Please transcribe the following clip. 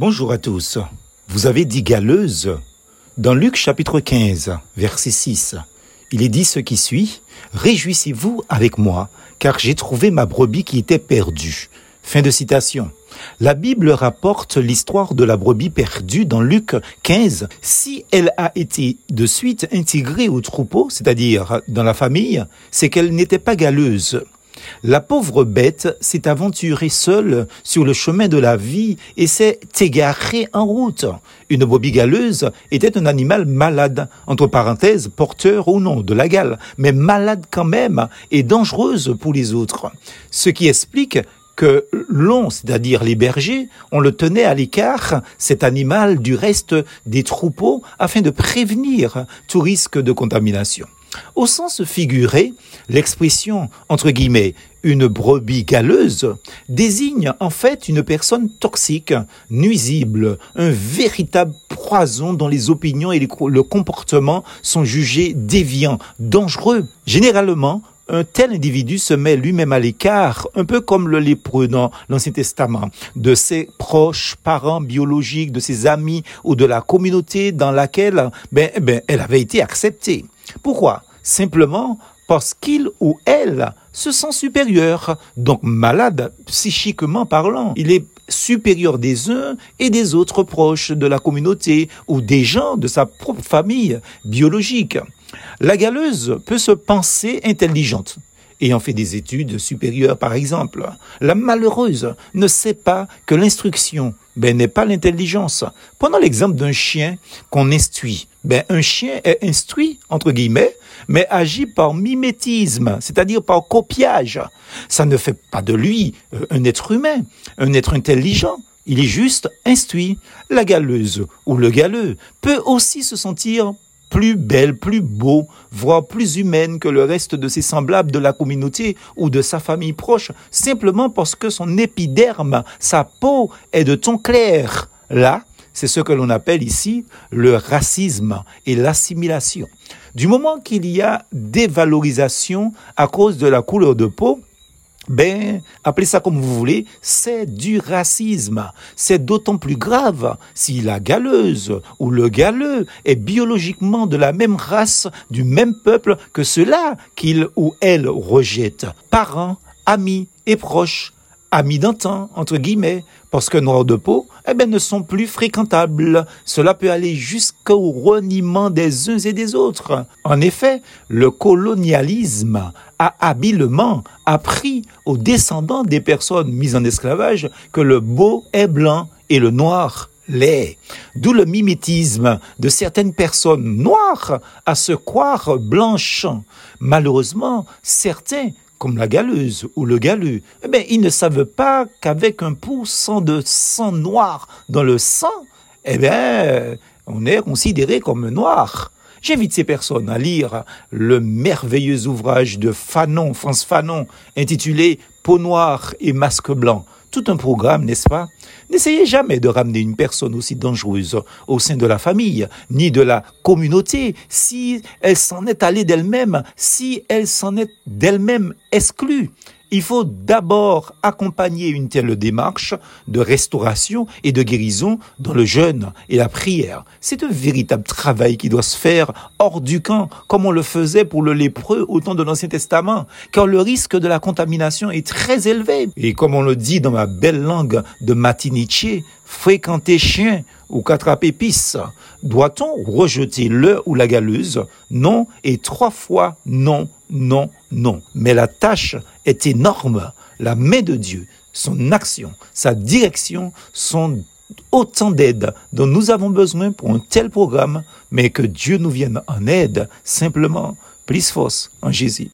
Bonjour à tous. Vous avez dit galeuse Dans Luc chapitre 15, verset 6, il est dit ce qui suit Réjouissez-vous avec moi, car j'ai trouvé ma brebis qui était perdue. Fin de citation. La Bible rapporte l'histoire de la brebis perdue dans Luc 15. Si elle a été de suite intégrée au troupeau, c'est-à-dire dans la famille, c'est qu'elle n'était pas galeuse. La pauvre bête s'est aventurée seule sur le chemin de la vie et s'est égarée en route. Une brebis galeuse était un animal malade, entre parenthèses, porteur ou non de la gale, mais malade quand même et dangereuse pour les autres. Ce qui explique que l'on, c'est-à-dire les bergers, on le tenait à l'écart, cet animal, du reste des troupeaux, afin de prévenir tout risque de contamination. Au sens figuré, l'expression, entre guillemets, une brebis galeuse désigne en fait une personne toxique, nuisible, un véritable poison dont les opinions et le comportement sont jugés déviants, dangereux. Généralement, un tel individu se met lui-même à l'écart, un peu comme le lépreux dans l'Ancien Testament, de ses proches, parents biologiques, de ses amis ou de la communauté dans laquelle ben, ben, elle avait été acceptée. Pourquoi? Simplement parce qu'il ou elle se sent supérieur, donc malade psychiquement parlant. Il est supérieur des uns et des autres proches de la communauté ou des gens de sa propre famille biologique. La galeuse peut se penser intelligente ayant fait des études supérieures par exemple. La malheureuse ne sait pas que l'instruction ben, n'est pas l'intelligence. Prenons l'exemple d'un chien qu'on instruit. Ben, un chien est instruit, entre guillemets, mais agit par mimétisme, c'est-à-dire par copiage. Ça ne fait pas de lui euh, un être humain, un être intelligent. Il est juste instruit. La galeuse ou le galeux peut aussi se sentir plus belle, plus beau, voire plus humaine que le reste de ses semblables de la communauté ou de sa famille proche, simplement parce que son épiderme, sa peau est de ton clair. Là, c'est ce que l'on appelle ici le racisme et l'assimilation. Du moment qu'il y a dévalorisation à cause de la couleur de peau, ben, appelez ça comme vous voulez, c'est du racisme. C'est d'autant plus grave si la galeuse ou le galeux est biologiquement de la même race, du même peuple que ceux-là qu'il ou elle rejette. Parents, amis et proches amis d'antan, entre guillemets, parce que noirs de peau, eh ben, ne sont plus fréquentables. Cela peut aller jusqu'au reniement des uns et des autres. En effet, le colonialisme a habilement appris aux descendants des personnes mises en esclavage que le beau est blanc et le noir l'est. D'où le mimétisme de certaines personnes noires à se croire blanches. Malheureusement, certains comme la galeuse ou le galeux, eh bien, ils ne savent pas qu'avec un pouce de sang noir dans le sang, eh bien, on est considéré comme noir. J'invite ces personnes à lire le merveilleux ouvrage de Fanon, France Fanon, intitulé Peau noire et masque blanc tout un programme, n'est-ce pas? N'essayez jamais de ramener une personne aussi dangereuse au sein de la famille, ni de la communauté, si elle s'en est allée d'elle-même, si elle s'en est d'elle-même exclue. Il faut d'abord accompagner une telle démarche de restauration et de guérison dans le jeûne et la prière. C'est un véritable travail qui doit se faire hors du camp, comme on le faisait pour le lépreux au temps de l'Ancien Testament, car le risque de la contamination est très élevé. Et comme on le dit dans ma belle langue de Matiniché, fréquenter chien ou qu'attraper pisse. Doit-on rejeter le ou la galeuse? Non et trois fois non, non, non. Mais la tâche est énorme. La main de Dieu, son action, sa direction sont autant d'aide dont nous avons besoin pour un tel programme, mais que Dieu nous vienne en aide simplement. Plus force en Jésus.